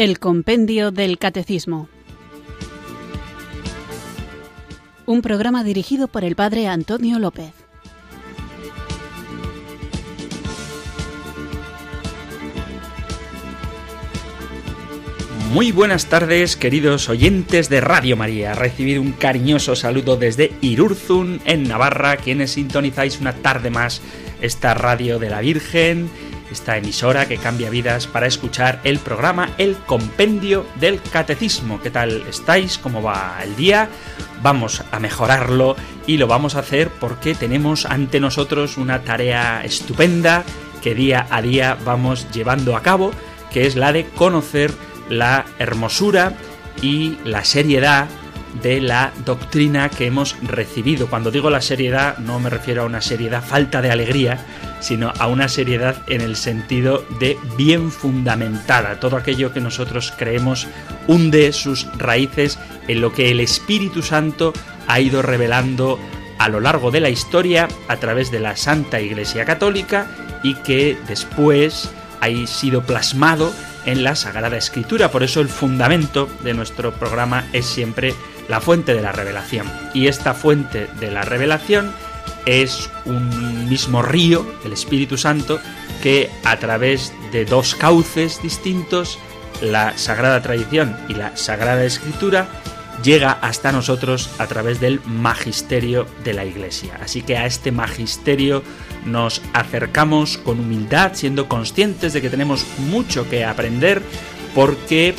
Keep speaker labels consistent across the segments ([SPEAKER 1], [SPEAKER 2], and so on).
[SPEAKER 1] El Compendio del Catecismo. Un programa dirigido por el Padre Antonio López.
[SPEAKER 2] Muy buenas tardes, queridos oyentes de Radio María. Recibido un cariñoso saludo desde Irurzun, en Navarra, quienes sintonizáis una tarde más esta radio de la Virgen, esta emisora que cambia vidas para escuchar el programa El Compendio del Catecismo. ¿Qué tal estáis? ¿Cómo va el día? Vamos a mejorarlo y lo vamos a hacer porque tenemos ante nosotros una tarea estupenda que día a día vamos llevando a cabo, que es la de conocer la hermosura y la seriedad de la doctrina que hemos recibido. Cuando digo la seriedad no me refiero a una seriedad falta de alegría, sino a una seriedad en el sentido de bien fundamentada. Todo aquello que nosotros creemos hunde sus raíces en lo que el Espíritu Santo ha ido revelando a lo largo de la historia a través de la Santa Iglesia Católica y que después ha sido plasmado en la Sagrada Escritura. Por eso el fundamento de nuestro programa es siempre la fuente de la revelación. Y esta fuente de la revelación es un mismo río, el Espíritu Santo, que a través de dos cauces distintos, la Sagrada Tradición y la Sagrada Escritura, llega hasta nosotros a través del magisterio de la Iglesia. Así que a este magisterio nos acercamos con humildad, siendo conscientes de que tenemos mucho que aprender, porque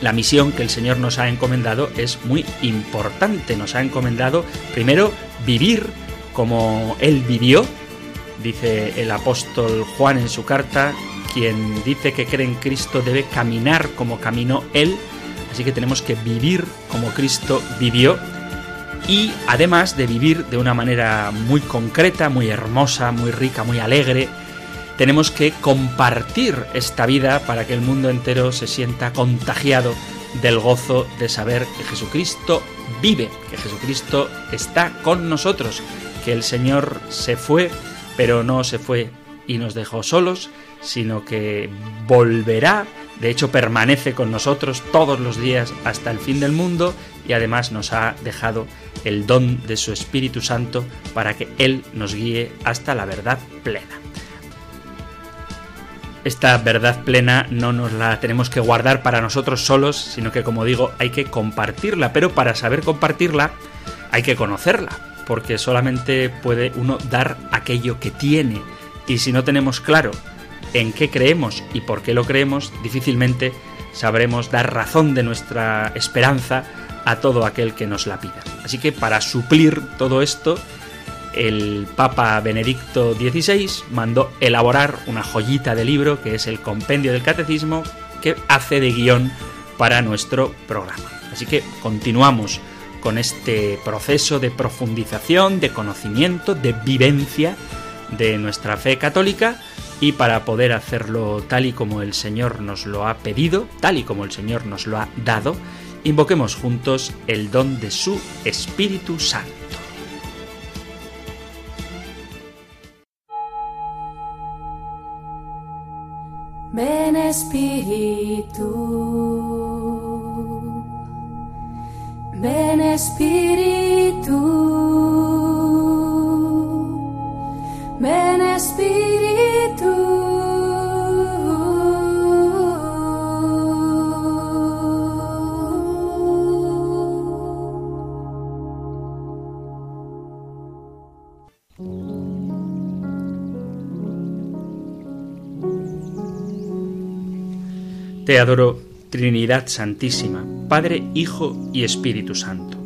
[SPEAKER 2] la misión que el Señor nos ha encomendado es muy importante. Nos ha encomendado primero vivir como Él vivió, dice el apóstol Juan en su carta, quien dice que cree en Cristo debe caminar como caminó Él, Así que tenemos que vivir como Cristo vivió y además de vivir de una manera muy concreta, muy hermosa, muy rica, muy alegre, tenemos que compartir esta vida para que el mundo entero se sienta contagiado del gozo de saber que Jesucristo vive, que Jesucristo está con nosotros, que el Señor se fue, pero no se fue y nos dejó solos, sino que volverá de hecho, permanece con nosotros todos los días hasta el fin del mundo y además nos ha dejado el don de su Espíritu Santo para que Él nos guíe hasta la verdad plena. Esta verdad plena no nos la tenemos que guardar para nosotros solos, sino que, como digo, hay que compartirla. Pero para saber compartirla, hay que conocerla, porque solamente puede uno dar aquello que tiene. Y si no tenemos claro en qué creemos y por qué lo creemos, difícilmente sabremos dar razón de nuestra esperanza a todo aquel que nos la pida. Así que para suplir todo esto, el Papa Benedicto XVI mandó elaborar una joyita de libro que es el Compendio del Catecismo que hace de guion para nuestro programa. Así que continuamos con este proceso de profundización, de conocimiento, de vivencia de nuestra fe católica y para poder hacerlo tal y como el Señor nos lo ha pedido, tal y como el Señor nos lo ha dado, invoquemos juntos el don de su Espíritu Santo.
[SPEAKER 3] Ven Espíritu, ven Espíritu, ven Espíritu.
[SPEAKER 2] Te adoro, Trinidad Santísima, Padre, Hijo y Espíritu Santo.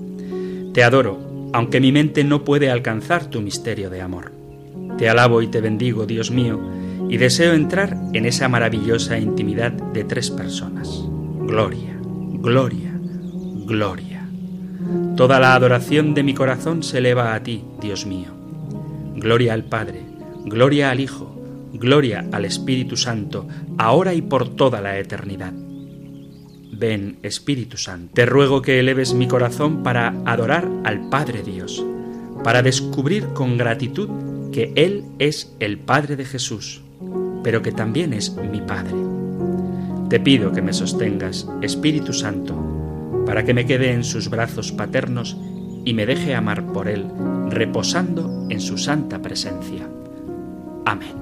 [SPEAKER 2] Te adoro, aunque mi mente no puede alcanzar tu misterio de amor. Te alabo y te bendigo, Dios mío, y deseo entrar en esa maravillosa intimidad de tres personas. Gloria, gloria, gloria. Toda la adoración de mi corazón se eleva a ti, Dios mío. Gloria al Padre, gloria al Hijo, Gloria al Espíritu Santo, ahora y por toda la eternidad. Ven, Espíritu Santo, te ruego que eleves mi corazón para adorar al Padre Dios, para descubrir con gratitud que Él es el Padre de Jesús, pero que también es mi Padre. Te pido que me sostengas, Espíritu Santo, para que me quede en sus brazos paternos y me deje amar por Él, reposando en su santa presencia. Amén.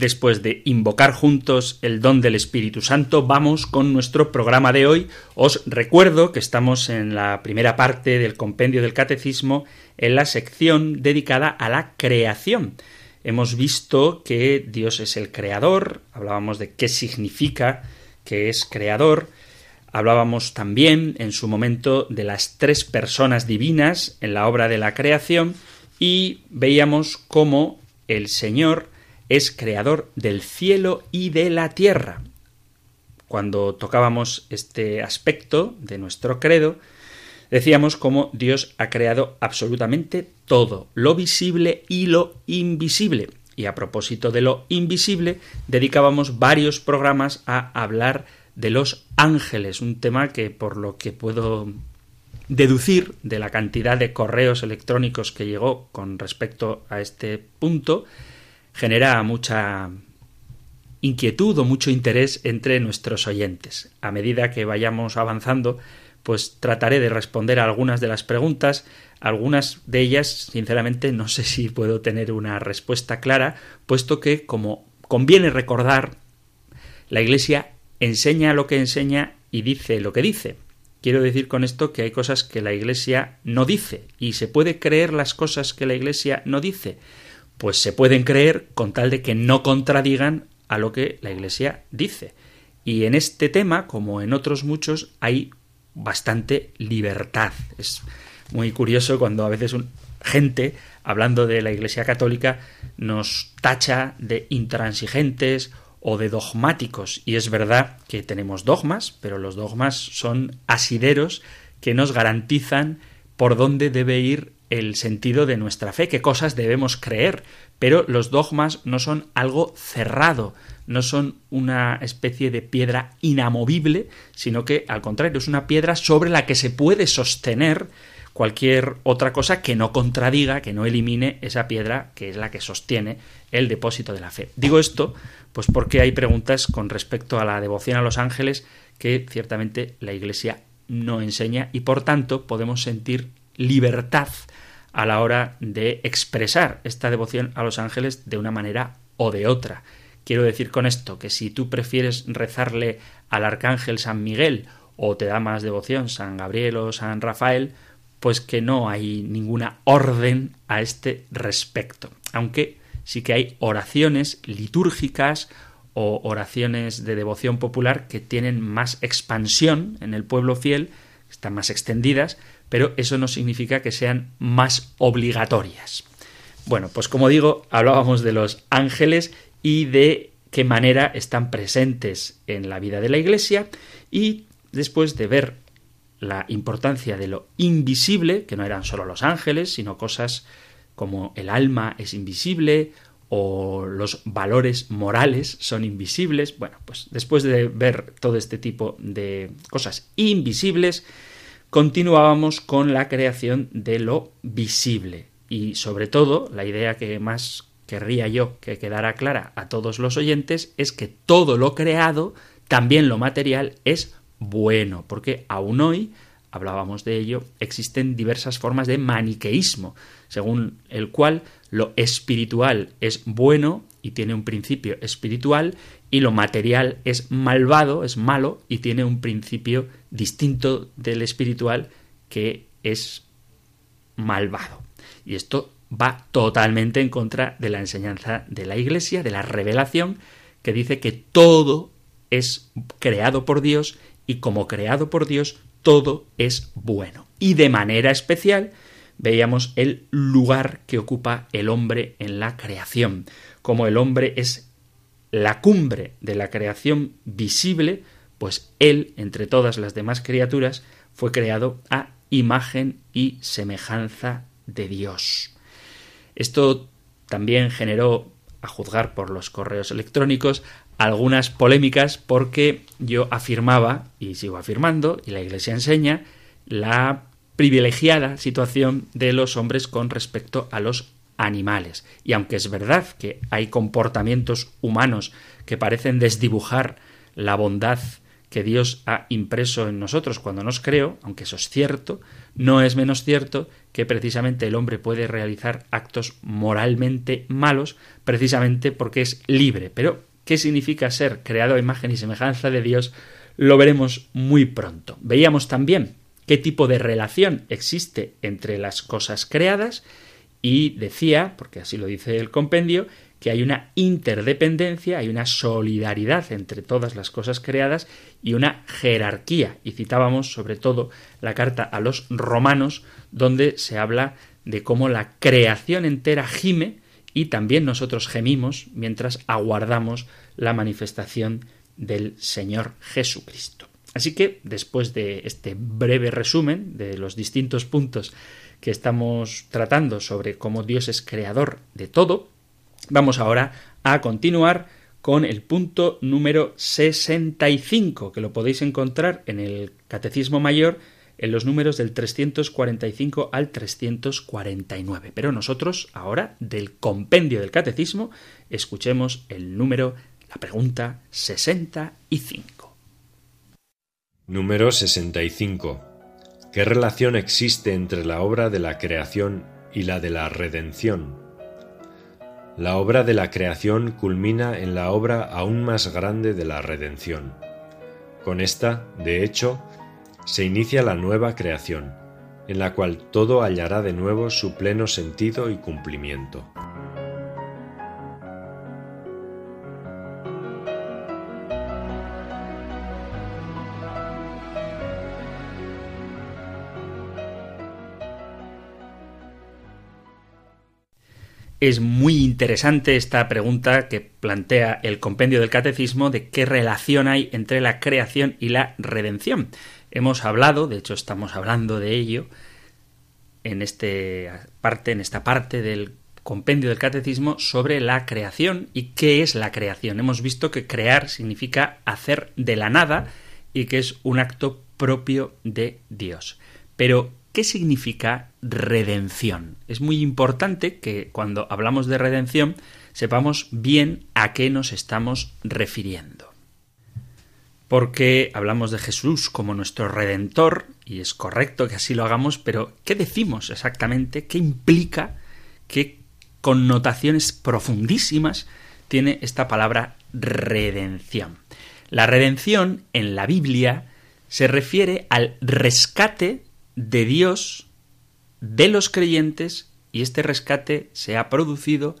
[SPEAKER 2] Después de invocar juntos el don del Espíritu Santo, vamos con nuestro programa de hoy. Os recuerdo que estamos en la primera parte del compendio del Catecismo, en la sección dedicada a la creación. Hemos visto que Dios es el creador, hablábamos de qué significa que es creador, hablábamos también en su momento de las tres personas divinas en la obra de la creación y veíamos cómo el Señor es creador del cielo y de la tierra. Cuando tocábamos este aspecto de nuestro credo, decíamos cómo Dios ha creado absolutamente todo, lo visible y lo invisible. Y a propósito de lo invisible, dedicábamos varios programas a hablar de los ángeles, un tema que por lo que puedo deducir de la cantidad de correos electrónicos que llegó con respecto a este punto, genera mucha inquietud o mucho interés entre nuestros oyentes. A medida que vayamos avanzando, pues trataré de responder a algunas de las preguntas. Algunas de ellas, sinceramente, no sé si puedo tener una respuesta clara, puesto que, como conviene recordar, la Iglesia enseña lo que enseña y dice lo que dice. Quiero decir con esto que hay cosas que la Iglesia no dice, y se puede creer las cosas que la Iglesia no dice pues se pueden creer con tal de que no contradigan a lo que la Iglesia dice. Y en este tema, como en otros muchos, hay bastante libertad. Es muy curioso cuando a veces gente, hablando de la Iglesia Católica, nos tacha de intransigentes o de dogmáticos. Y es verdad que tenemos dogmas, pero los dogmas son asideros que nos garantizan por dónde debe ir el sentido de nuestra fe, qué cosas debemos creer, pero los dogmas no son algo cerrado, no son una especie de piedra inamovible, sino que al contrario es una piedra sobre la que se puede sostener cualquier otra cosa que no contradiga, que no elimine esa piedra que es la que sostiene el depósito de la fe. Digo esto pues porque hay preguntas con respecto a la devoción a los ángeles que ciertamente la Iglesia no enseña y por tanto podemos sentir libertad a la hora de expresar esta devoción a los ángeles de una manera o de otra. Quiero decir con esto que si tú prefieres rezarle al arcángel San Miguel o te da más devoción San Gabriel o San Rafael, pues que no hay ninguna orden a este respecto. Aunque sí que hay oraciones litúrgicas o oraciones de devoción popular que tienen más expansión en el pueblo fiel, están más extendidas, pero eso no significa que sean más obligatorias. Bueno, pues como digo, hablábamos de los ángeles y de qué manera están presentes en la vida de la Iglesia y después de ver la importancia de lo invisible, que no eran solo los ángeles, sino cosas como el alma es invisible o los valores morales son invisibles. Bueno, pues después de ver todo este tipo de cosas invisibles, continuábamos con la creación de lo visible. Y sobre todo, la idea que más querría yo que quedara clara a todos los oyentes es que todo lo creado, también lo material, es bueno, porque aún hoy, hablábamos de ello, existen diversas formas de maniqueísmo, según el cual lo espiritual es bueno y tiene un principio espiritual y lo material es malvado, es malo y tiene un principio distinto del espiritual que es malvado. Y esto va totalmente en contra de la enseñanza de la Iglesia, de la revelación, que dice que todo es creado por Dios y como creado por Dios, todo es bueno. Y de manera especial veíamos el lugar que ocupa el hombre en la creación, como el hombre es la cumbre de la creación visible, pues él, entre todas las demás criaturas, fue creado a imagen y semejanza de Dios. Esto también generó, a juzgar por los correos electrónicos, algunas polémicas porque yo afirmaba, y sigo afirmando, y la Iglesia enseña, la privilegiada situación de los hombres con respecto a los animales. Y aunque es verdad que hay comportamientos humanos que parecen desdibujar la bondad que Dios ha impreso en nosotros cuando nos creó, aunque eso es cierto, no es menos cierto que precisamente el hombre puede realizar actos moralmente malos precisamente porque es libre. Pero, ¿qué significa ser creado a imagen y semejanza de Dios? Lo veremos muy pronto. Veíamos también qué tipo de relación existe entre las cosas creadas y decía, porque así lo dice el compendio, que hay una interdependencia, hay una solidaridad entre todas las cosas creadas y una jerarquía. Y citábamos sobre todo la carta a los romanos, donde se habla de cómo la creación entera gime y también nosotros gemimos mientras aguardamos la manifestación del Señor Jesucristo. Así que, después de este breve resumen de los distintos puntos que estamos tratando sobre cómo Dios es creador de todo, vamos ahora a continuar con el punto número 65, que lo podéis encontrar en el Catecismo Mayor en los números del 345 al 349. Pero nosotros ahora, del compendio del Catecismo, escuchemos el número, la pregunta 65.
[SPEAKER 4] Número 65. ¿Qué relación existe entre la obra de la creación y la de la redención? La obra de la creación culmina en la obra aún más grande de la redención. Con esta, de hecho, se inicia la nueva creación, en la cual todo hallará de nuevo su pleno sentido y cumplimiento.
[SPEAKER 2] Es muy interesante esta pregunta que plantea el compendio del catecismo de qué relación hay entre la creación y la redención. Hemos hablado, de hecho estamos hablando de ello en este en esta parte del compendio del catecismo sobre la creación y qué es la creación. Hemos visto que crear significa hacer de la nada y que es un acto propio de Dios. Pero ¿Qué significa redención? Es muy importante que cuando hablamos de redención sepamos bien a qué nos estamos refiriendo. Porque hablamos de Jesús como nuestro redentor, y es correcto que así lo hagamos, pero ¿qué decimos exactamente? ¿Qué implica? ¿Qué connotaciones profundísimas tiene esta palabra redención? La redención en la Biblia se refiere al rescate de Dios de los creyentes y este rescate se ha producido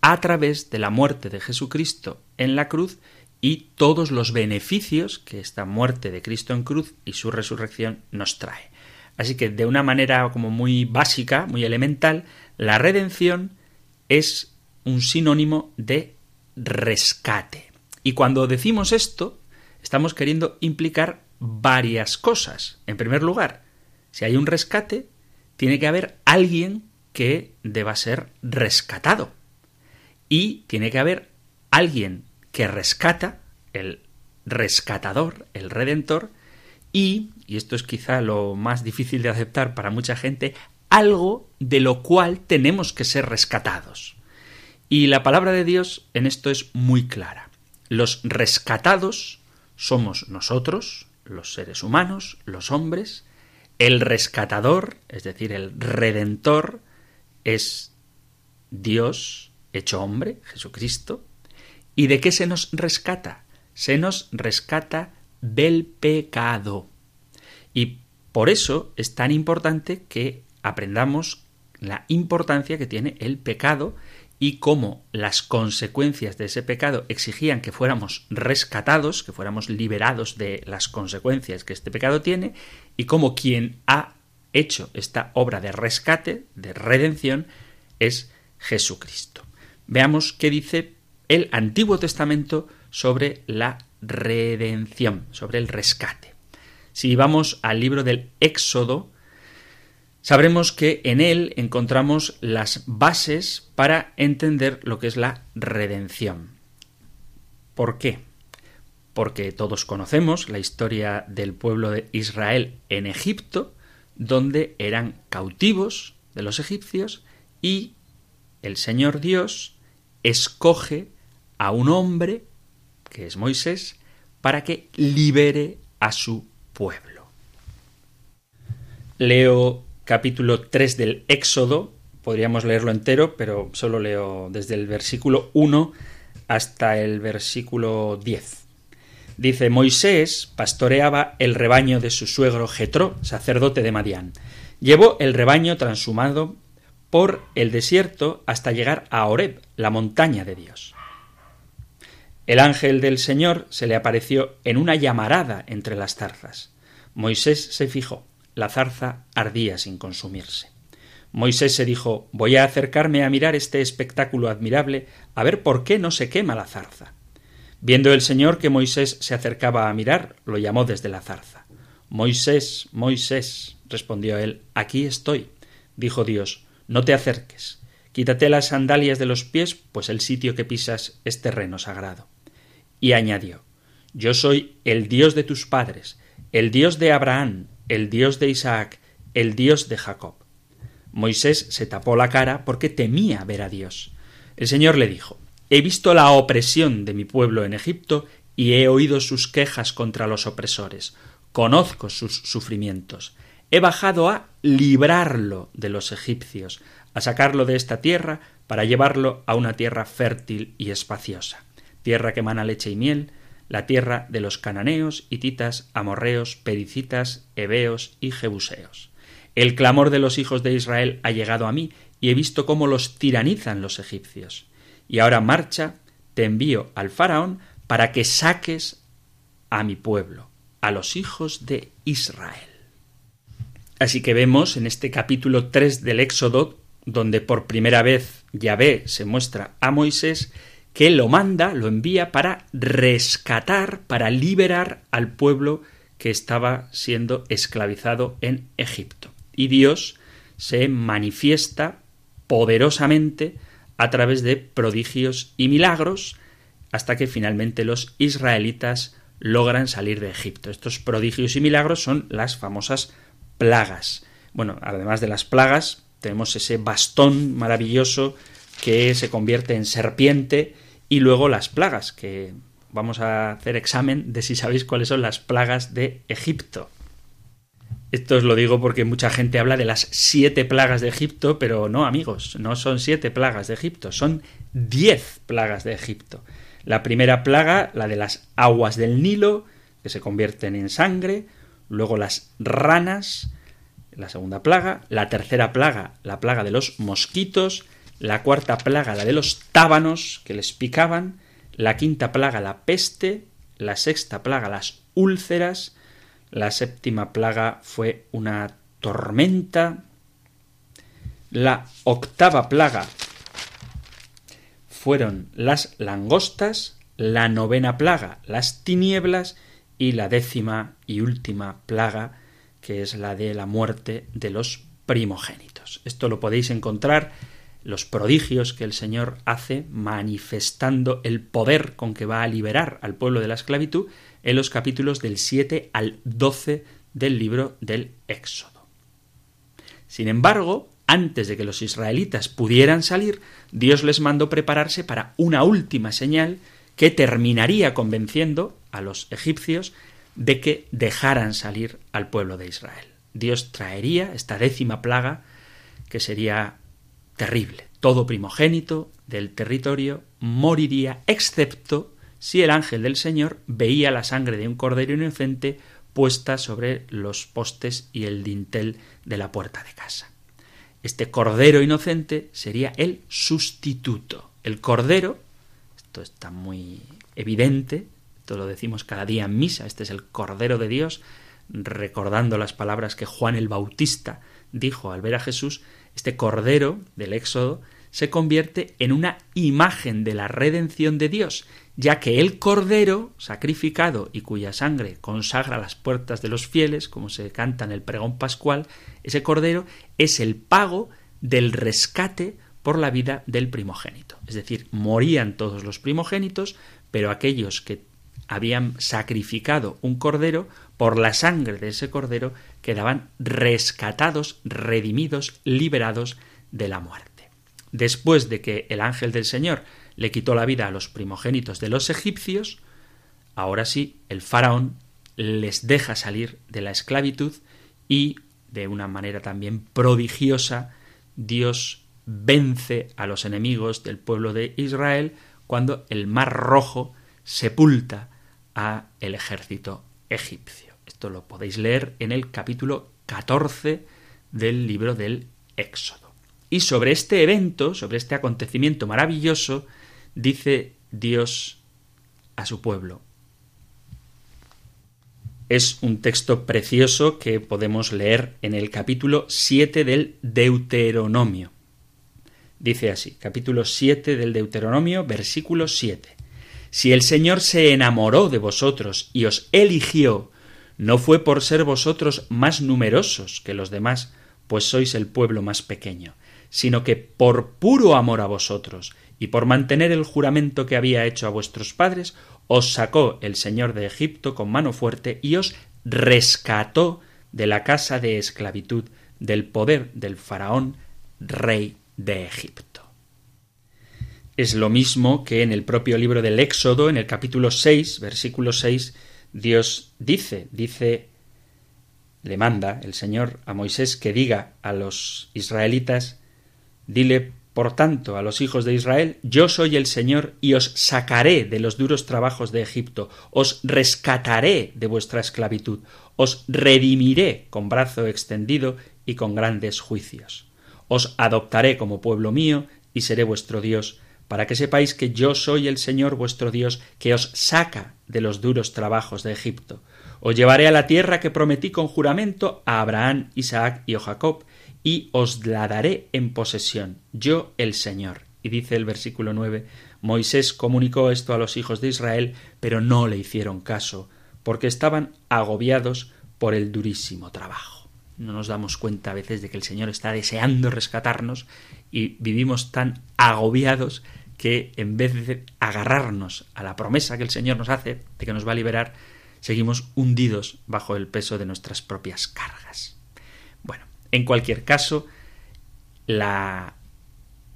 [SPEAKER 2] a través de la muerte de Jesucristo en la cruz y todos los beneficios que esta muerte de Cristo en cruz y su resurrección nos trae. Así que de una manera como muy básica, muy elemental, la redención es un sinónimo de rescate. Y cuando decimos esto, estamos queriendo implicar varias cosas. En primer lugar, si hay un rescate, tiene que haber alguien que deba ser rescatado. Y tiene que haber alguien que rescata, el rescatador, el redentor, y, y esto es quizá lo más difícil de aceptar para mucha gente, algo de lo cual tenemos que ser rescatados. Y la palabra de Dios en esto es muy clara. Los rescatados somos nosotros, los seres humanos, los hombres, el rescatador, es decir, el redentor, es Dios hecho hombre, Jesucristo. ¿Y de qué se nos rescata? Se nos rescata del pecado. Y por eso es tan importante que aprendamos la importancia que tiene el pecado y cómo las consecuencias de ese pecado exigían que fuéramos rescatados, que fuéramos liberados de las consecuencias que este pecado tiene, y cómo quien ha hecho esta obra de rescate, de redención, es Jesucristo. Veamos qué dice el Antiguo Testamento sobre la redención, sobre el rescate. Si vamos al libro del Éxodo, sabremos que en él encontramos las bases para entender lo que es la redención. ¿Por qué? Porque todos conocemos la historia del pueblo de Israel en Egipto, donde eran cautivos de los egipcios y el Señor Dios escoge a un hombre, que es Moisés, para que libere a su pueblo. Leo capítulo 3 del Éxodo, podríamos leerlo entero, pero solo leo desde el versículo 1 hasta el versículo 10. Dice, Moisés pastoreaba el rebaño de su suegro Jetro, sacerdote de Madián. Llevó el rebaño transhumado por el desierto hasta llegar a Horeb, la montaña de Dios. El ángel del Señor se le apareció en una llamarada entre las zarzas. Moisés se fijó. La zarza ardía sin consumirse. Moisés se dijo Voy a acercarme a mirar este espectáculo admirable, a ver por qué no se quema la zarza. Viendo el Señor que Moisés se acercaba a mirar, lo llamó desde la zarza. Moisés, Moisés, respondió él, aquí estoy. Dijo Dios, no te acerques. Quítate las sandalias de los pies, pues el sitio que pisas es terreno sagrado y añadió Yo soy el Dios de tus padres, el Dios de Abraham, el Dios de Isaac, el Dios de Jacob. Moisés se tapó la cara porque temía ver a Dios. El Señor le dijo He visto la opresión de mi pueblo en Egipto y he oído sus quejas contra los opresores. Conozco sus sufrimientos. He bajado a librarlo de los egipcios, a sacarlo de esta tierra para llevarlo a una tierra fértil y espaciosa tierra que emana leche y miel, la tierra de los cananeos, hititas, amorreos, pericitas, heveos y jebuseos. El clamor de los hijos de Israel ha llegado a mí, y he visto cómo los tiranizan los egipcios. Y ahora marcha, te envío al faraón para que saques a mi pueblo, a los hijos de Israel. Así que vemos en este capítulo 3 del Éxodo, donde por primera vez Yahvé se muestra a Moisés, que lo manda, lo envía para rescatar, para liberar al pueblo que estaba siendo esclavizado en Egipto. Y Dios se manifiesta poderosamente a través de prodigios y milagros hasta que finalmente los israelitas logran salir de Egipto. Estos prodigios y milagros son las famosas plagas. Bueno, además de las plagas, tenemos ese bastón maravilloso que se convierte en serpiente y luego las plagas, que vamos a hacer examen de si sabéis cuáles son las plagas de Egipto. Esto os lo digo porque mucha gente habla de las siete plagas de Egipto, pero no, amigos, no son siete plagas de Egipto, son diez plagas de Egipto. La primera plaga, la de las aguas del Nilo, que se convierten en sangre, luego las ranas, la segunda plaga, la tercera plaga, la plaga de los mosquitos, la cuarta plaga la de los tábanos que les picaban, la quinta plaga la peste, la sexta plaga las úlceras, la séptima plaga fue una tormenta, la octava plaga fueron las langostas, la novena plaga las tinieblas y la décima y última plaga que es la de la muerte de los primogénitos. Esto lo podéis encontrar los prodigios que el Señor hace manifestando el poder con que va a liberar al pueblo de la esclavitud en los capítulos del 7 al 12 del libro del Éxodo. Sin embargo, antes de que los israelitas pudieran salir, Dios les mandó prepararse para una última señal que terminaría convenciendo a los egipcios de que dejaran salir al pueblo de Israel. Dios traería esta décima plaga, que sería terrible. Todo primogénito del territorio moriría, excepto si el ángel del Señor veía la sangre de un cordero inocente puesta sobre los postes y el dintel de la puerta de casa. Este cordero inocente sería el sustituto. El cordero, esto está muy evidente, esto lo decimos cada día en misa, este es el cordero de Dios, recordando las palabras que Juan el Bautista dijo al ver a Jesús, este cordero del Éxodo se convierte en una imagen de la redención de Dios, ya que el cordero sacrificado y cuya sangre consagra las puertas de los fieles, como se canta en el pregón pascual, ese cordero es el pago del rescate por la vida del primogénito. Es decir, morían todos los primogénitos, pero aquellos que habían sacrificado un cordero, por la sangre de ese cordero quedaban rescatados, redimidos, liberados de la muerte. Después de que el ángel del Señor le quitó la vida a los primogénitos de los egipcios, ahora sí, el faraón les deja salir de la esclavitud y, de una manera también prodigiosa, Dios vence a los enemigos del pueblo de Israel cuando el mar rojo sepulta a el ejército egipcio. Esto lo podéis leer en el capítulo 14 del libro del Éxodo. Y sobre este evento, sobre este acontecimiento maravilloso, dice Dios a su pueblo. Es un texto precioso que podemos leer en el capítulo 7 del Deuteronomio. Dice así, capítulo 7 del Deuteronomio, versículo 7. Si el Señor se enamoró de vosotros y os eligió, no fue por ser vosotros más numerosos que los demás, pues sois el pueblo más pequeño, sino que por puro amor a vosotros y por mantener el juramento que había hecho a vuestros padres, os sacó el Señor de Egipto con mano fuerte y os rescató de la casa de esclavitud, del poder del faraón, rey de Egipto. Es lo mismo que en el propio libro del Éxodo, en el capítulo 6, versículo 6, Dios dice, dice, le manda el Señor a Moisés que diga a los israelitas, dile por tanto a los hijos de Israel, yo soy el Señor y os sacaré de los duros trabajos de Egipto, os rescataré de vuestra esclavitud, os redimiré con brazo extendido y con grandes juicios. Os adoptaré como pueblo mío y seré vuestro Dios, para que sepáis que yo soy el Señor vuestro Dios, que os saca de los duros trabajos de Egipto. Os llevaré a la tierra que prometí con juramento a Abraham, Isaac y Jacob, y os la daré en posesión, yo el Señor. Y dice el versículo nueve Moisés comunicó esto a los hijos de Israel, pero no le hicieron caso, porque estaban agobiados por el durísimo trabajo. No nos damos cuenta a veces de que el Señor está deseando rescatarnos y vivimos tan agobiados que en vez de agarrarnos a la promesa que el Señor nos hace de que nos va a liberar, seguimos hundidos bajo el peso de nuestras propias cargas. Bueno, en cualquier caso, la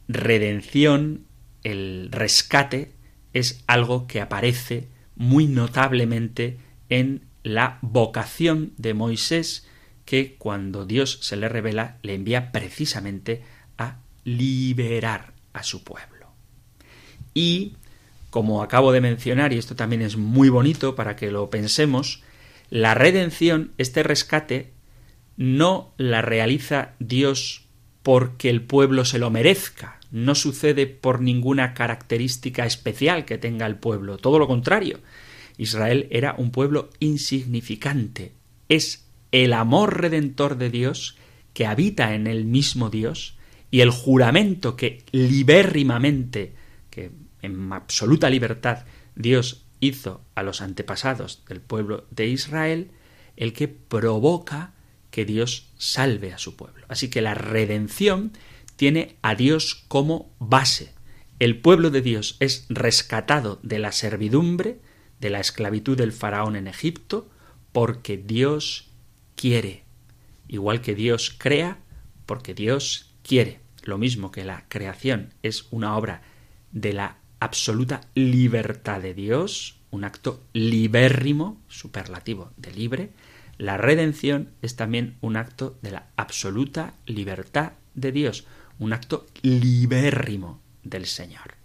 [SPEAKER 2] redención, el rescate, es algo que aparece muy notablemente en la vocación de Moisés, que cuando Dios se le revela le envía precisamente a liberar a su pueblo. Y, como acabo de mencionar, y esto también es muy bonito para que lo pensemos, la redención, este rescate, no la realiza Dios porque el pueblo se lo merezca, no sucede por ninguna característica especial que tenga el pueblo, todo lo contrario. Israel era un pueblo insignificante, es el amor redentor de Dios que habita en el mismo Dios y el juramento que libérrimamente, que en absoluta libertad Dios hizo a los antepasados del pueblo de Israel, el que provoca que Dios salve a su pueblo. Así que la redención tiene a Dios como base. El pueblo de Dios es rescatado de la servidumbre, de la esclavitud del faraón en Egipto, porque Dios quiere. Igual que Dios crea, porque Dios quiere. Lo mismo que la creación es una obra de la absoluta libertad de Dios, un acto libérrimo, superlativo de libre, la redención es también un acto de la absoluta libertad de Dios, un acto libérrimo del Señor.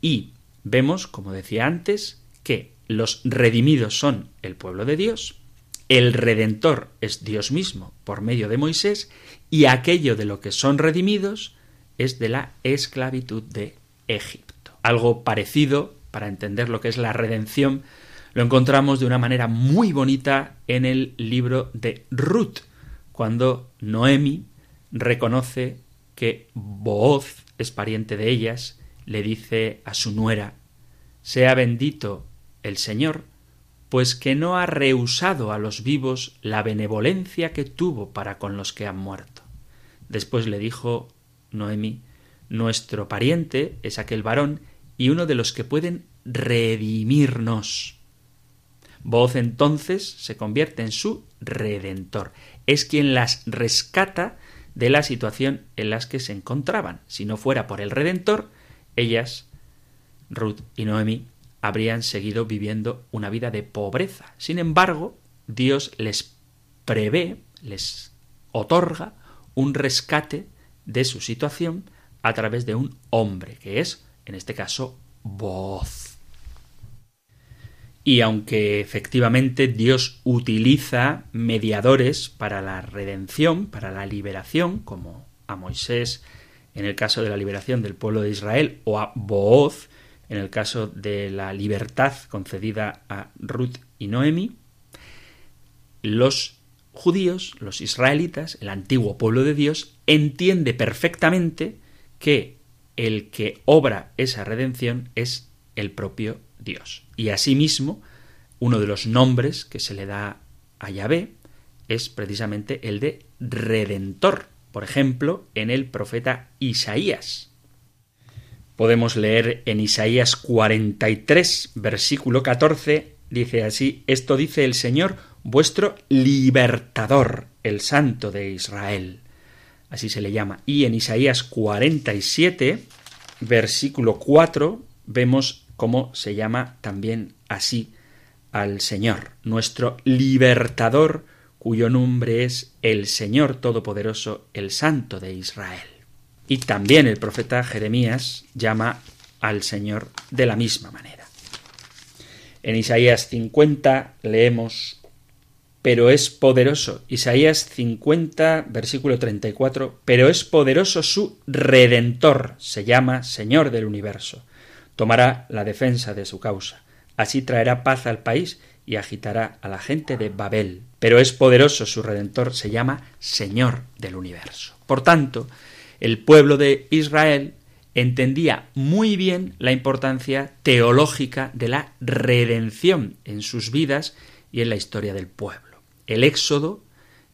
[SPEAKER 2] Y vemos, como decía antes, que los redimidos son el pueblo de Dios, el Redentor es Dios mismo por medio de Moisés y aquello de lo que son redimidos es de la esclavitud de Egipto. Algo parecido, para entender lo que es la redención, Lo encontramos de una manera muy bonita en el libro de Ruth, cuando Noemi reconoce que Booz es pariente de ellas, le dice a su nuera Sea bendito el Señor, pues que no ha rehusado a los vivos la benevolencia que tuvo para con los que han muerto. Después le dijo Noemi Nuestro pariente es aquel varón y uno de los que pueden redimirnos. Voz entonces se convierte en su redentor. Es quien las rescata de la situación en las que se encontraban. Si no fuera por el redentor, ellas, Ruth y Noemi, habrían seguido viviendo una vida de pobreza. Sin embargo, Dios les prevé, les otorga un rescate de su situación a través de un hombre, que es, en este caso, voz. Y aunque efectivamente Dios utiliza mediadores para la redención, para la liberación, como a Moisés en el caso de la liberación del pueblo de Israel, o a Booz en el caso de la libertad concedida a Ruth y Noemi, los judíos, los israelitas, el antiguo pueblo de Dios, entiende perfectamente que el que obra esa redención es el propio Dios. Y asimismo, uno de los nombres que se le da a Yahvé es precisamente el de Redentor, por ejemplo, en el profeta Isaías. Podemos leer en Isaías 43, versículo 14, dice así, esto dice el Señor, vuestro libertador, el Santo de Israel. Así se le llama. Y en Isaías 47, versículo 4, vemos como se llama también así al Señor, nuestro libertador, cuyo nombre es el Señor Todopoderoso, el Santo de Israel. Y también el profeta Jeremías llama al Señor de la misma manera. En Isaías 50 leemos, pero es poderoso. Isaías 50, versículo 34, pero es poderoso su redentor, se llama Señor del universo tomará la defensa de su causa. Así traerá paz al país y agitará a la gente de Babel. Pero es poderoso su Redentor, se llama Señor del universo. Por tanto, el pueblo de Israel entendía muy bien la importancia teológica de la redención en sus vidas y en la historia del pueblo. El Éxodo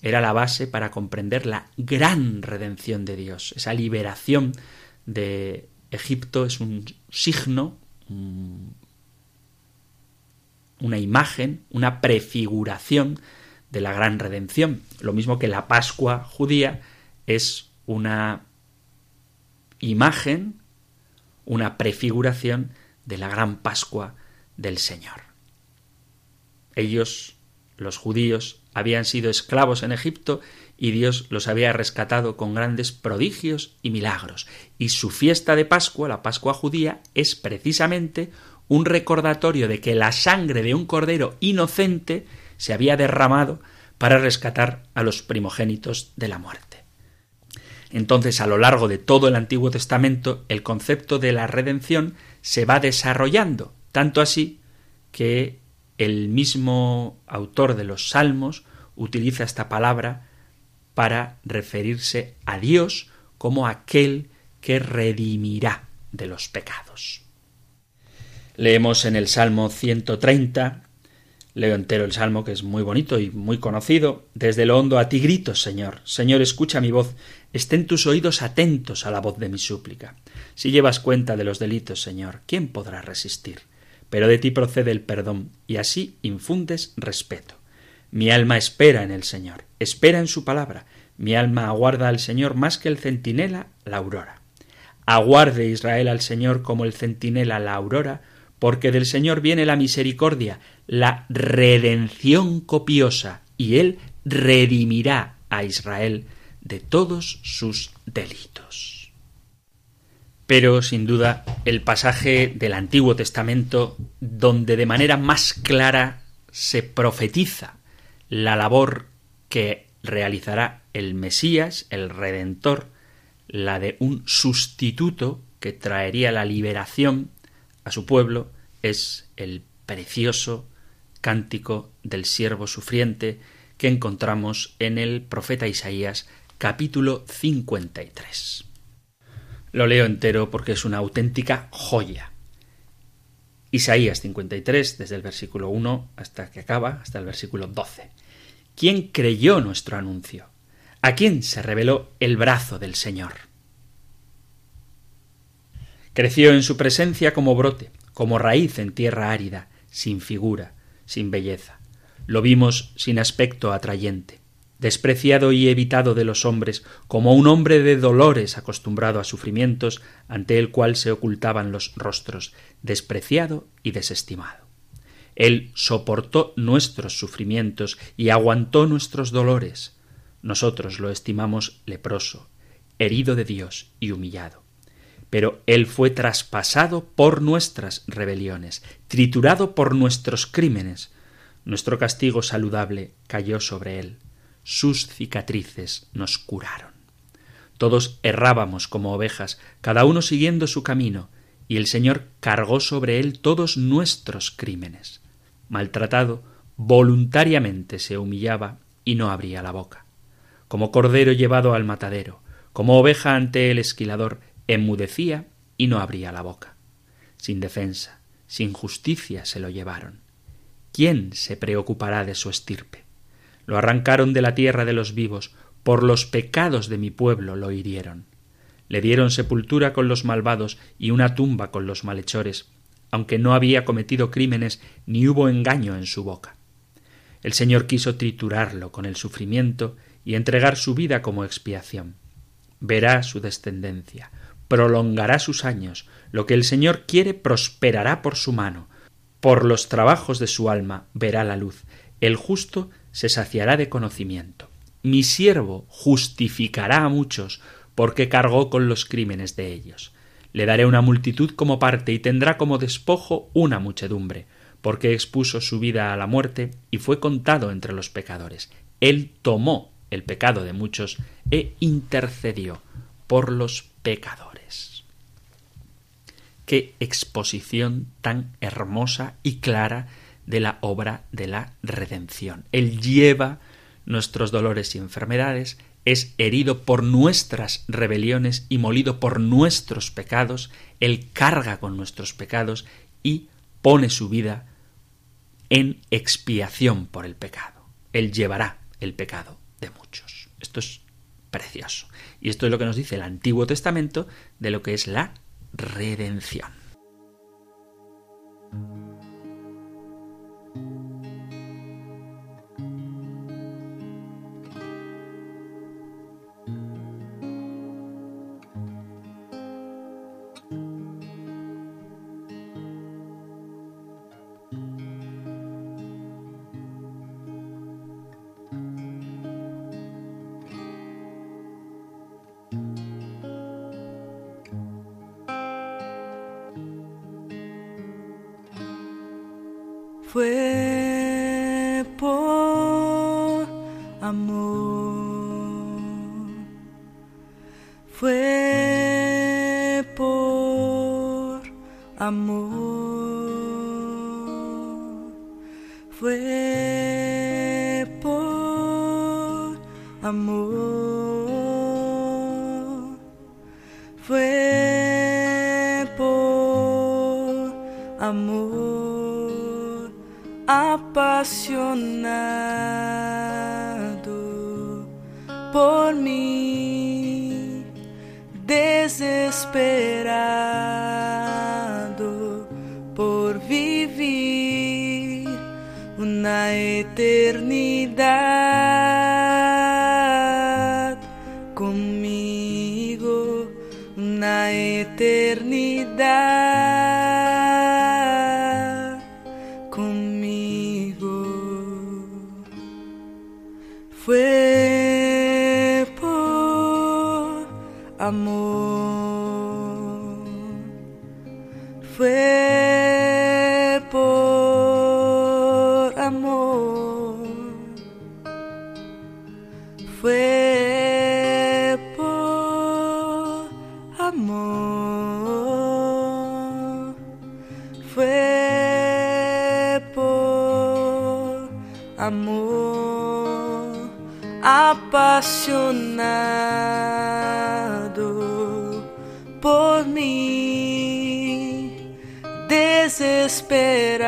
[SPEAKER 2] era la base para comprender la gran redención de Dios, esa liberación de Egipto es un signo, una imagen, una prefiguración de la gran redención. Lo mismo que la Pascua judía es una imagen, una prefiguración de la gran Pascua del Señor. Ellos, los judíos, habían sido esclavos en Egipto y Dios los había rescatado con grandes prodigios y milagros. Y su fiesta de Pascua, la Pascua judía, es precisamente un recordatorio de que la sangre de un cordero inocente se había derramado para rescatar a los primogénitos de la muerte. Entonces, a lo largo de todo el Antiguo Testamento, el concepto de la redención se va desarrollando, tanto así que el mismo autor de los Salmos utiliza esta palabra para referirse a Dios como aquel que redimirá de los pecados. Leemos en el Salmo 130, leo entero el Salmo que es muy bonito y muy conocido, desde lo hondo a ti grito, Señor, Señor, escucha mi voz, estén tus oídos atentos a la voz de mi súplica. Si llevas cuenta de los delitos, Señor, ¿quién podrá resistir? Pero de ti procede el perdón, y así infundes respeto. Mi alma espera en el Señor, espera en su palabra. Mi alma aguarda al Señor más que el centinela la aurora. Aguarde Israel al Señor como el centinela la aurora, porque del Señor viene la misericordia, la redención copiosa, y Él redimirá a Israel de todos sus delitos. Pero, sin duda, el pasaje del Antiguo Testamento donde de manera más clara se profetiza la labor que realizará el Mesías, el Redentor, la de un sustituto que traería la liberación a su pueblo, es el precioso cántico del siervo sufriente que encontramos en el profeta Isaías capítulo 53. Lo leo entero porque es una auténtica joya. Isaías 53, desde el versículo 1 hasta que acaba, hasta el versículo 12. ¿Quién creyó nuestro anuncio? ¿A quién se reveló el brazo del Señor? Creció en su presencia como brote, como raíz en tierra árida, sin figura, sin belleza. Lo vimos sin aspecto atrayente, despreciado y evitado de los hombres, como un hombre de dolores acostumbrado a sufrimientos, ante el cual se ocultaban los rostros, despreciado y desestimado. Él soportó nuestros sufrimientos y aguantó nuestros dolores. Nosotros lo estimamos leproso, herido de Dios y humillado. Pero Él fue traspasado por nuestras rebeliones, triturado por nuestros crímenes. Nuestro castigo saludable cayó sobre Él sus cicatrices nos curaron. Todos errábamos como ovejas, cada uno siguiendo su camino, y el Señor cargó sobre él todos nuestros crímenes. Maltratado, voluntariamente se humillaba y no abría la boca. Como cordero llevado al matadero, como oveja ante el esquilador, enmudecía y no abría la boca. Sin defensa, sin justicia se lo llevaron. ¿Quién se preocupará de su estirpe? Lo arrancaron de la tierra de los vivos, por los pecados de mi pueblo lo hirieron. Le dieron sepultura con los malvados y una tumba con los malhechores, aunque no había cometido crímenes ni hubo engaño en su boca. El Señor quiso triturarlo con el sufrimiento y entregar su vida como expiación. Verá su descendencia, prolongará sus años, lo que el Señor quiere prosperará por su mano, por los trabajos de su alma verá la luz, el justo se saciará de conocimiento. Mi siervo justificará a muchos, porque cargó con los crímenes de ellos. Le daré una multitud como parte y tendrá como despojo una muchedumbre, porque expuso su vida a la muerte y fue contado entre los pecadores. Él tomó el pecado de muchos e intercedió por los pecadores. Qué exposición tan hermosa y clara de la obra de la redención. Él lleva nuestros dolores y enfermedades, es herido por nuestras rebeliones y molido por nuestros pecados, Él carga con nuestros pecados y pone su vida en expiación por el pecado. Él llevará el pecado de muchos. Esto es precioso. Y esto es lo que nos dice el Antiguo Testamento de lo que es la redención.
[SPEAKER 5] Fue amor apaixonado por mim, desesperado.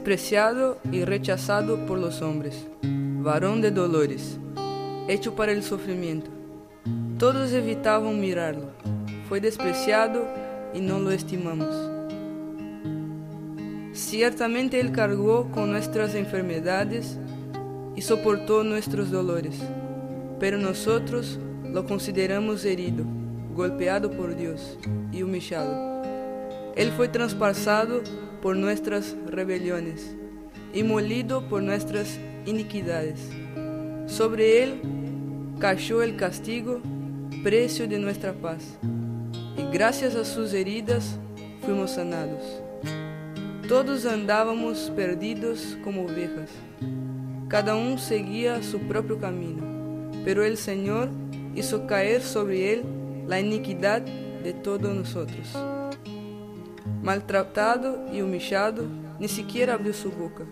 [SPEAKER 6] Despreciado y rechazado por los hombres, varón de dolores, hecho para el sufrimiento. Todos evitaban mirarlo, fue despreciado y no lo estimamos. Ciertamente Él cargó con nuestras enfermedades y soportó nuestros dolores, pero nosotros lo consideramos herido, golpeado por Dios y humillado. Él fue traspasado por nuestras rebeliones y molido por nuestras iniquidades. Sobre él cayó el castigo, precio de nuestra paz, y gracias a sus heridas fuimos sanados. Todos andábamos perdidos como ovejas, cada uno seguía su propio camino, pero el Señor hizo caer sobre él la iniquidad de todos nosotros maltratado y humillado, ni siquiera abrió su boca.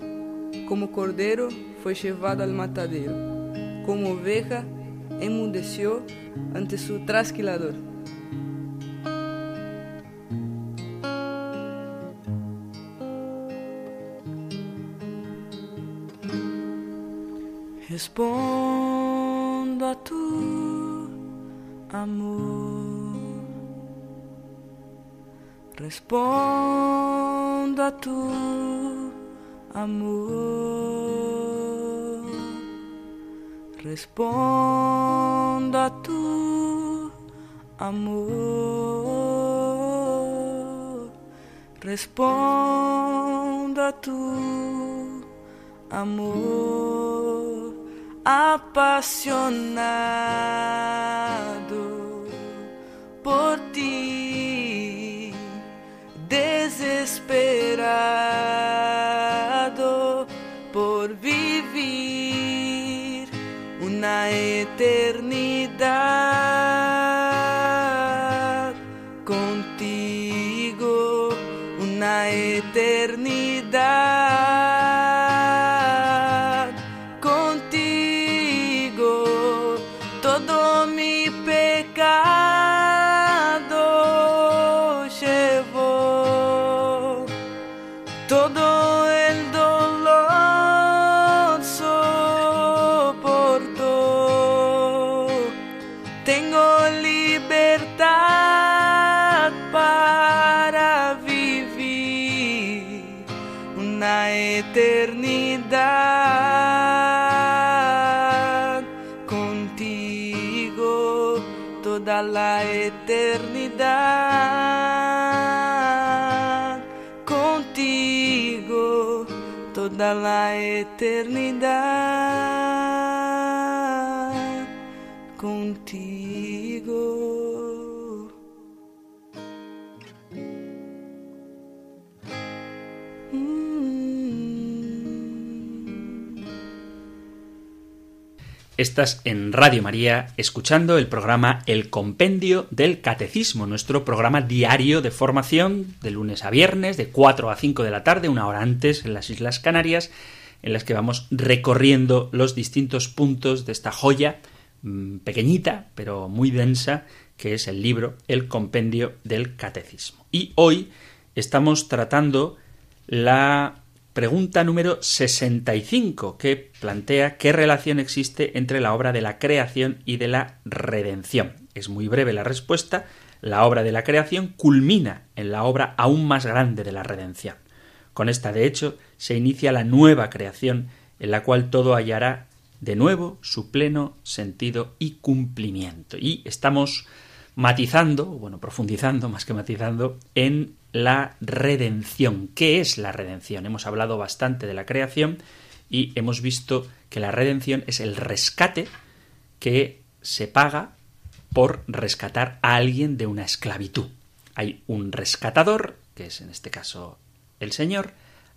[SPEAKER 6] Como cordero fue llevado al matadero, como oveja enmudeció ante su trasquilador.
[SPEAKER 5] Respondo Respondo a tu amor. Respondo a tu amor. Respondo a tu amor apasionado por ti desesperado por vivir una eternidad eternidad contigo. Mm.
[SPEAKER 2] Estás en Radio María escuchando el programa El Compendio del Catecismo, nuestro programa diario de formación de lunes a viernes, de 4 a 5 de la tarde, una hora antes en las Islas Canarias, en las que vamos recorriendo los distintos puntos de esta joya mm, pequeñita, pero muy densa, que es el libro El Compendio del Catecismo. Y hoy estamos tratando la pregunta número 65, que plantea qué relación existe entre la obra de la creación y de la redención. es muy breve la respuesta, la obra de la creación culmina en la obra aún más grande de la redención. Con esta, de hecho, se inicia la nueva creación en la cual todo hallará de nuevo su pleno sentido y cumplimiento. Y estamos matizando, bueno, profundizando más que matizando, en la redención. ¿Qué es la redención? Hemos hablado bastante de la creación y hemos visto que la redención es el rescate que se paga por rescatar a alguien de una esclavitud. Hay un rescatador, que es en este caso el Señor,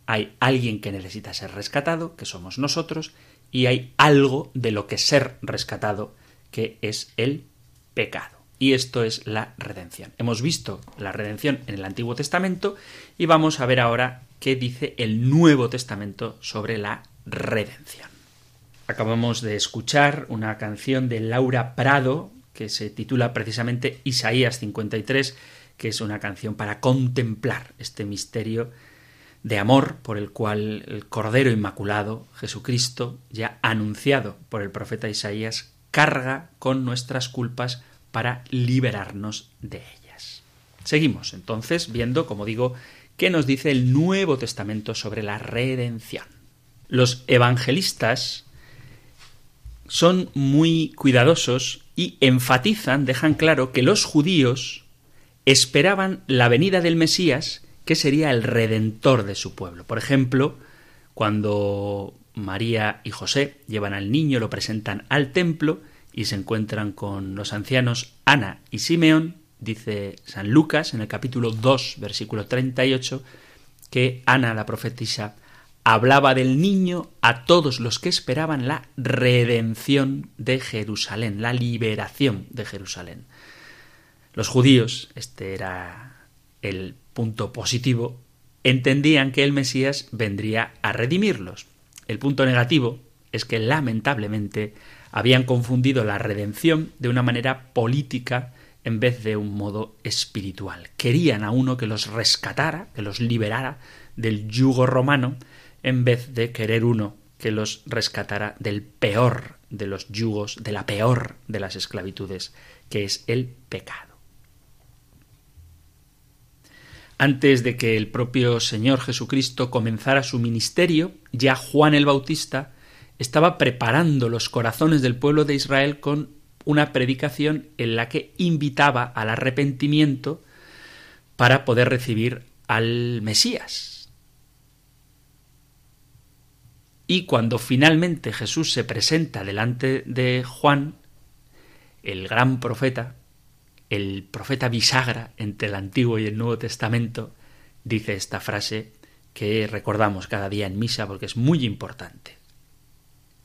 [SPEAKER 2] hay alguien que necesita ser rescatado, que somos nosotros, y hay algo de lo que ser rescatado, que es el pecado. Y esto es la redención. Hemos visto la redención en el Antiguo Testamento y vamos a ver ahora qué dice el Nuevo Testamento sobre la redención. Acabamos de escuchar una canción de Laura Prado que se titula precisamente Isaías 53, que es una canción para contemplar este misterio de amor por el cual el Cordero Inmaculado, Jesucristo, ya anunciado por el profeta Isaías, carga con nuestras culpas para liberarnos de ellas. Seguimos entonces viendo, como digo, qué nos dice el Nuevo Testamento sobre la redención. Los evangelistas son muy cuidadosos y enfatizan, dejan claro que los judíos esperaban la venida del Mesías que sería el redentor de su pueblo. Por ejemplo, cuando María y José llevan al niño, lo presentan al templo y se encuentran con los ancianos Ana y Simeón, dice San Lucas en el capítulo 2, versículo 38, que Ana, la profetisa, hablaba del niño a todos los que esperaban la redención de Jerusalén, la liberación de Jerusalén. Los judíos, este era el punto positivo, entendían que el Mesías vendría a redimirlos. El punto negativo es que lamentablemente habían confundido la redención de una manera política en vez de un modo espiritual. Querían a uno que los rescatara, que los liberara del yugo romano, en vez de querer uno que los rescatara del peor de los yugos, de la peor de las esclavitudes, que es el pecado. Antes de que el propio Señor Jesucristo comenzara su ministerio, ya Juan el Bautista estaba preparando los corazones del pueblo de Israel con una predicación en la que invitaba al arrepentimiento para poder recibir al Mesías. Y cuando finalmente Jesús se presenta delante de Juan, el gran profeta, el profeta bisagra entre el Antiguo y el Nuevo Testamento dice esta frase que recordamos cada día en misa porque es muy importante.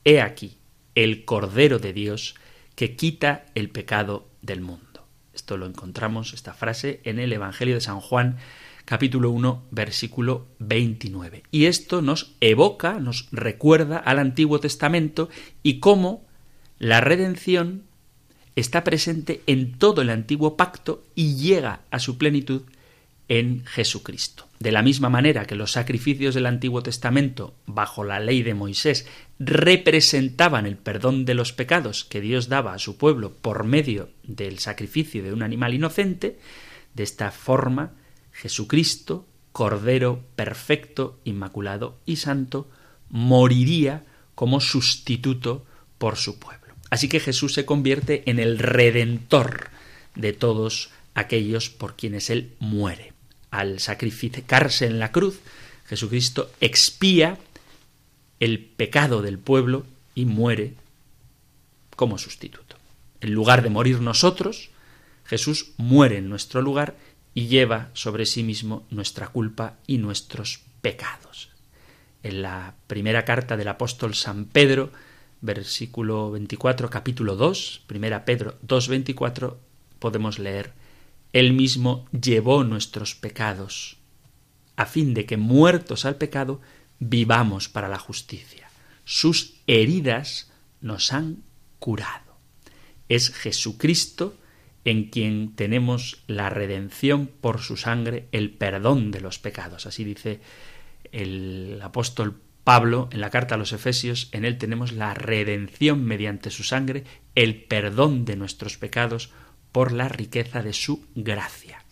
[SPEAKER 2] He aquí el Cordero de Dios que quita el pecado del mundo. Esto lo encontramos, esta frase, en el Evangelio de San Juan, capítulo 1, versículo 29. Y esto nos evoca, nos recuerda al Antiguo Testamento y cómo la redención está presente en todo el antiguo pacto y llega a su plenitud en Jesucristo. De la misma manera que los sacrificios del Antiguo Testamento, bajo la ley de Moisés, representaban el perdón de los pecados que Dios daba a su pueblo por medio del sacrificio de un animal inocente, de esta forma Jesucristo, Cordero perfecto, inmaculado y santo, moriría como sustituto por su pueblo. Así que Jesús se convierte en el redentor de todos aquellos por quienes Él muere. Al sacrificarse en la cruz, Jesucristo expía el pecado del pueblo y muere como sustituto. En lugar de morir nosotros, Jesús muere en nuestro lugar y lleva sobre sí mismo nuestra culpa y nuestros pecados. En la primera carta del apóstol San Pedro, versículo 24, capítulo 2, primera Pedro 2.24, podemos leer, Él mismo llevó nuestros pecados, a fin de que, muertos al pecado, vivamos para la justicia. Sus heridas nos han curado. Es Jesucristo en quien tenemos la redención por su sangre, el perdón de los pecados. Así dice el apóstol Pablo, en la carta a los Efesios, en él tenemos la redención mediante su sangre, el perdón de nuestros pecados por la riqueza de su gracia.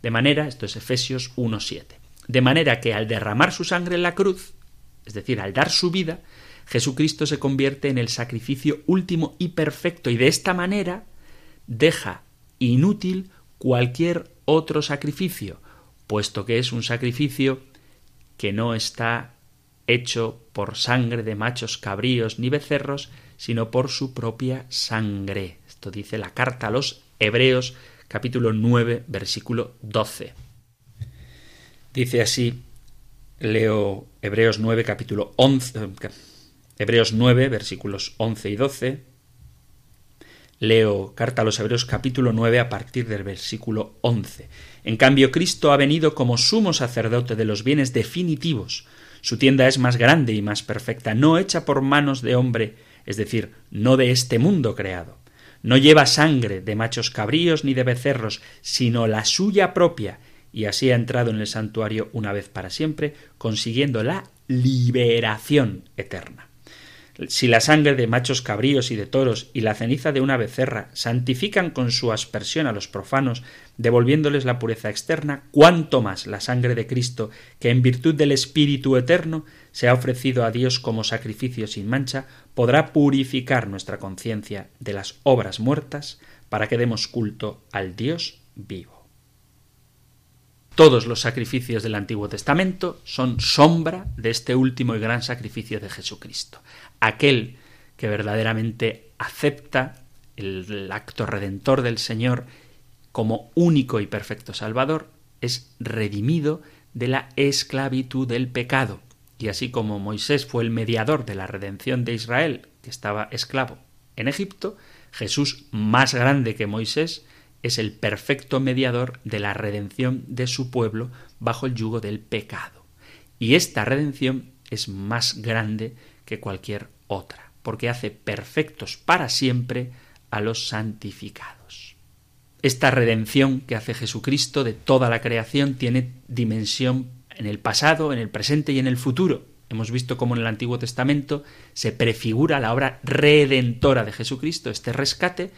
[SPEAKER 2] De manera, esto es Efesios 1.7, de manera que al derramar su sangre en la cruz, es decir, al dar su vida, Jesucristo se convierte en el sacrificio último y perfecto y de esta manera deja inútil cualquier otro sacrificio, puesto que es un sacrificio que no está hecho por sangre de machos cabríos ni becerros, sino por su propia sangre. Esto dice la carta a los Hebreos capítulo 9 versículo 12. Dice así, leo Hebreos 9 capítulo 11, Hebreos 9 versículos 11 y 12. Leo carta a los Hebreos capítulo 9 a partir del versículo 11. En cambio, Cristo ha venido como sumo sacerdote de los bienes definitivos, su tienda es más grande y más perfecta, no hecha por manos de hombre, es decir, no de este mundo creado. No lleva sangre de machos cabríos ni de becerros, sino la suya propia, y así ha entrado en el santuario una vez para siempre, consiguiendo la liberación eterna. Si la sangre de machos cabríos y de toros y la ceniza de una becerra santifican con su aspersión a los profanos, devolviéndoles la pureza externa, cuánto más la sangre de Cristo, que en virtud del Espíritu eterno se ha ofrecido a Dios como sacrificio sin mancha, podrá purificar nuestra conciencia de las obras muertas para que demos culto al Dios vivo. Todos los sacrificios del Antiguo Testamento son sombra de este último y gran sacrificio de Jesucristo aquel que verdaderamente acepta el acto redentor del Señor como único y perfecto Salvador, es redimido de la esclavitud del pecado. Y así como Moisés fue el mediador de la redención de Israel, que estaba esclavo en Egipto, Jesús, más grande que Moisés, es el perfecto mediador de la redención de su pueblo bajo el yugo del pecado. Y esta redención es más grande que cualquier otra, porque hace perfectos para siempre a los santificados. Esta redención que hace Jesucristo de toda la creación tiene dimensión en el pasado, en el presente y en el futuro. Hemos visto cómo en el Antiguo Testamento se prefigura la obra redentora de Jesucristo, este rescate.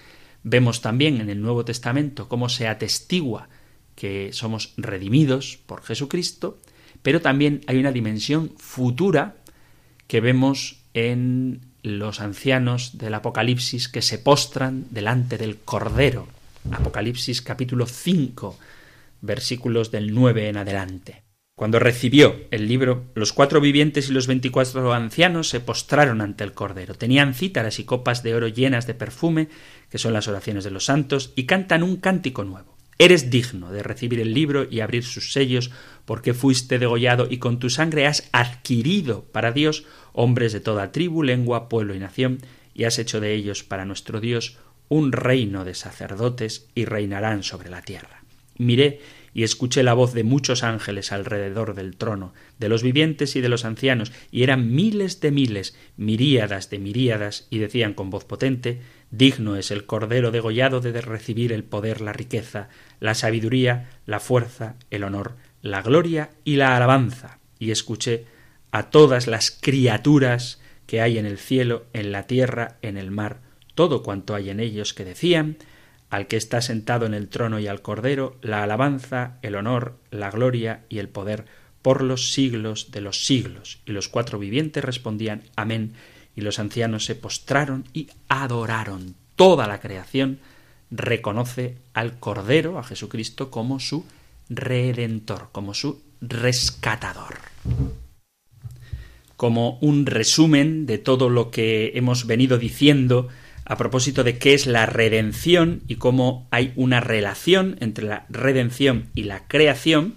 [SPEAKER 2] Vemos también en el Nuevo Testamento cómo se atestigua que somos redimidos por Jesucristo, pero también hay una dimensión futura que vemos en los ancianos del Apocalipsis que se postran delante del Cordero. Apocalipsis capítulo 5, versículos del 9 en adelante. Cuando recibió el libro, los cuatro vivientes y los veinticuatro ancianos se postraron ante el Cordero. Tenían cítaras y copas de oro llenas de perfume, que son las oraciones de los santos, y cantan un cántico nuevo. Eres digno de recibir el libro y abrir sus sellos, porque fuiste degollado y con tu sangre has adquirido para Dios hombres de toda tribu, lengua, pueblo y nación, y has hecho de ellos para nuestro Dios un reino de sacerdotes y reinarán sobre la tierra. Miré y escuché la voz de muchos ángeles alrededor del trono, de los vivientes y de los ancianos, y eran miles de miles, miríadas de miríadas, y decían con voz potente Digno es el Cordero degollado de recibir el poder, la riqueza, la sabiduría, la fuerza, el honor, la gloria y la alabanza. Y escuché a todas las criaturas que hay en el cielo, en la tierra, en el mar, todo cuanto hay en ellos que decían al que está sentado en el trono y al Cordero, la alabanza, el honor, la gloria y el poder por los siglos de los siglos. Y los cuatro vivientes respondían Amén y los ancianos se postraron y adoraron. Toda la creación reconoce al Cordero, a Jesucristo, como su redentor, como su rescatador. Como un resumen de todo lo que hemos venido diciendo a propósito de qué es la redención y cómo hay una relación entre la redención y la creación,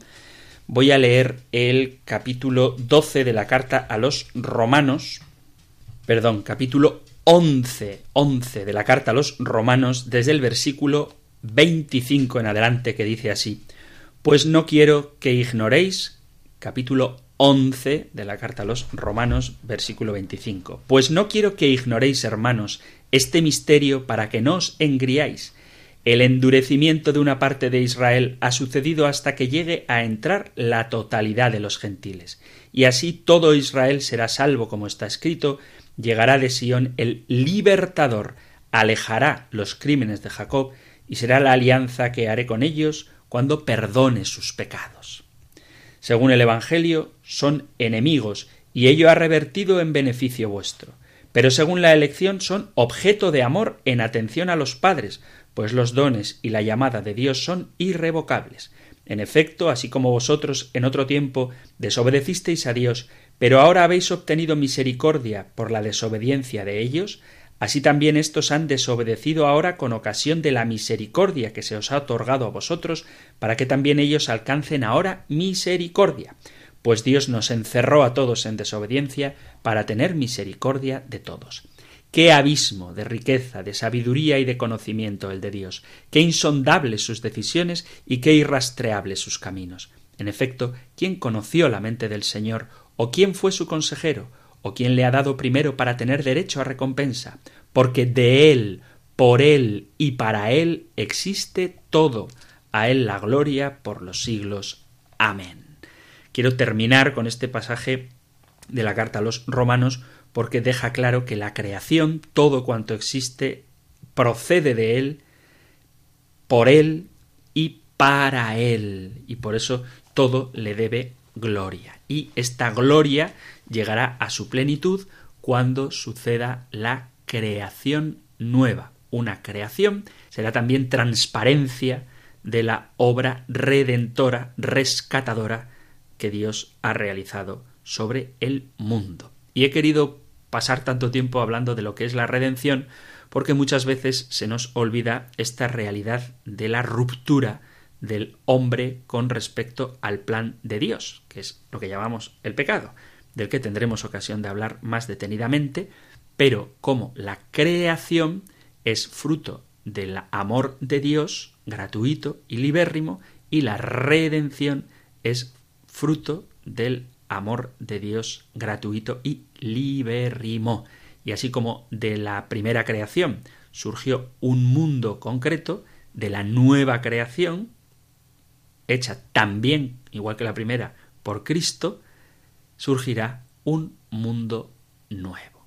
[SPEAKER 2] voy a leer el capítulo 12 de la carta a los romanos, perdón, capítulo 11, 11 de la carta a los romanos, desde el versículo 25 en adelante, que dice así, pues no quiero que ignoréis, capítulo 11 de la carta a los romanos, versículo 25, pues no quiero que ignoréis, hermanos, este misterio para que no os engriáis. El endurecimiento de una parte de Israel ha sucedido hasta que llegue a entrar la totalidad de los gentiles. Y así todo Israel será salvo, como está escrito, llegará de Sión el libertador, alejará los crímenes de Jacob y será la alianza que haré con ellos cuando perdone sus pecados. Según el Evangelio, son enemigos, y ello ha revertido en beneficio vuestro. Pero según la elección son objeto de amor en atención a los padres, pues los dones y la llamada de Dios son irrevocables. En efecto, así como vosotros en otro tiempo desobedecisteis a Dios, pero ahora habéis obtenido misericordia por la desobediencia de ellos, así también éstos han desobedecido ahora con ocasión de la misericordia que se os ha otorgado a vosotros, para que también ellos alcancen ahora misericordia. Pues Dios nos encerró a todos en desobediencia para tener misericordia de todos. Qué abismo de riqueza, de sabiduría y de conocimiento el de Dios, qué insondables sus decisiones y qué irrastreables sus caminos. En efecto, ¿quién conoció la mente del Señor? ¿O quién fue su consejero? ¿O quién le ha dado primero para tener derecho a recompensa? Porque de Él, por Él y para Él existe todo. A Él la gloria por los siglos. Amén. Quiero terminar con este pasaje de la carta a los romanos porque deja claro que la creación, todo cuanto existe, procede de Él, por Él y para Él. Y por eso todo le debe gloria. Y esta gloria llegará a su plenitud cuando suceda la creación nueva. Una creación será también transparencia de la obra redentora, rescatadora que Dios ha realizado sobre el mundo. Y he querido pasar tanto tiempo hablando de lo que es la redención, porque muchas veces se nos olvida esta realidad de la ruptura del hombre con respecto al plan de Dios, que es lo que llamamos el pecado, del que tendremos ocasión de hablar más detenidamente, pero como la creación es fruto del amor de Dios, gratuito y libérrimo, y la redención es fruto del amor de Dios gratuito y libérrimo. Y así como de la primera creación surgió un mundo concreto, de la nueva creación, hecha también, igual que la primera, por Cristo, surgirá un mundo nuevo.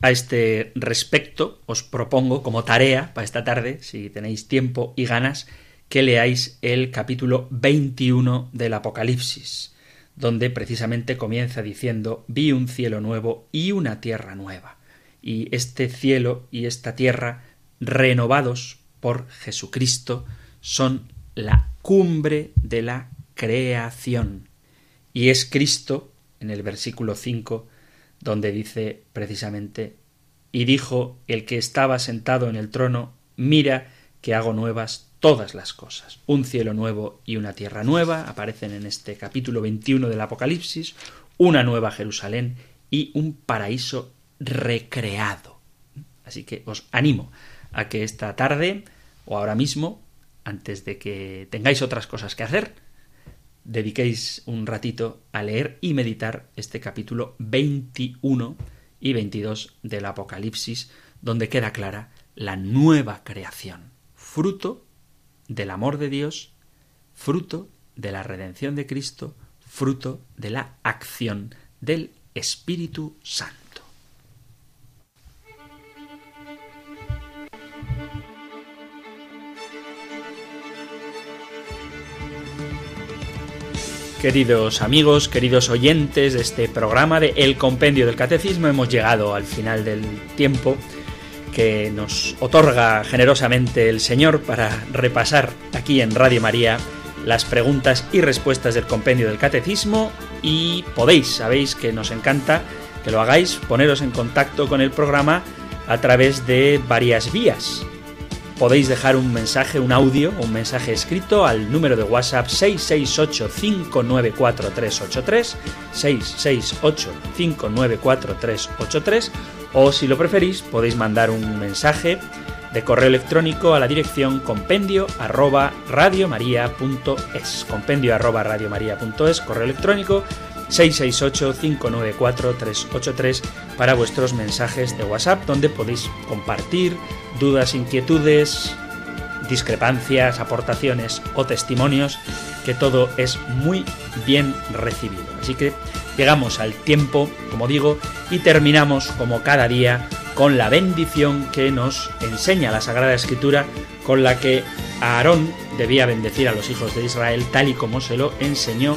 [SPEAKER 2] A este respecto os propongo como tarea para esta tarde, si tenéis tiempo y ganas, que leáis el capítulo 21 del Apocalipsis, donde precisamente comienza diciendo vi un cielo nuevo y una tierra nueva. Y este cielo y esta tierra, renovados por Jesucristo, son la cumbre de la creación. Y es Cristo, en el versículo 5, donde dice precisamente, y dijo el que estaba sentado en el trono, mira que hago nuevas todas las cosas. Un cielo nuevo y una tierra nueva aparecen en este capítulo 21 del Apocalipsis, una nueva Jerusalén y un paraíso recreado. Así que os animo a que esta tarde o ahora mismo, antes de que tengáis otras cosas que hacer, dediquéis un ratito a leer y meditar este capítulo 21 y 22 del Apocalipsis, donde queda clara la nueva creación, fruto del amor de Dios, fruto de la redención de Cristo, fruto de la acción del Espíritu Santo. Queridos amigos, queridos oyentes de este programa de El Compendio del Catecismo, hemos llegado al final del tiempo que nos otorga generosamente el Señor para repasar aquí en Radio María las preguntas y respuestas del compendio del catecismo y podéis, sabéis que nos encanta que lo hagáis, poneros en contacto con el programa a través de varias vías. Podéis dejar un mensaje, un audio, un mensaje escrito al número de WhatsApp 668-594-383, 668-594-383 o si lo preferís podéis mandar un mensaje de correo electrónico a la dirección compendio arroba radiomaria.es compendio arroba radiomaria.es correo electrónico 668-594-383 para vuestros mensajes de WhatsApp donde podéis compartir dudas, inquietudes, discrepancias, aportaciones o testimonios que todo es muy bien recibido. Así que llegamos al tiempo, como digo, y terminamos como cada día con la bendición que nos enseña la Sagrada Escritura, con la que Aarón debía bendecir a los hijos de Israel tal y como se lo enseñó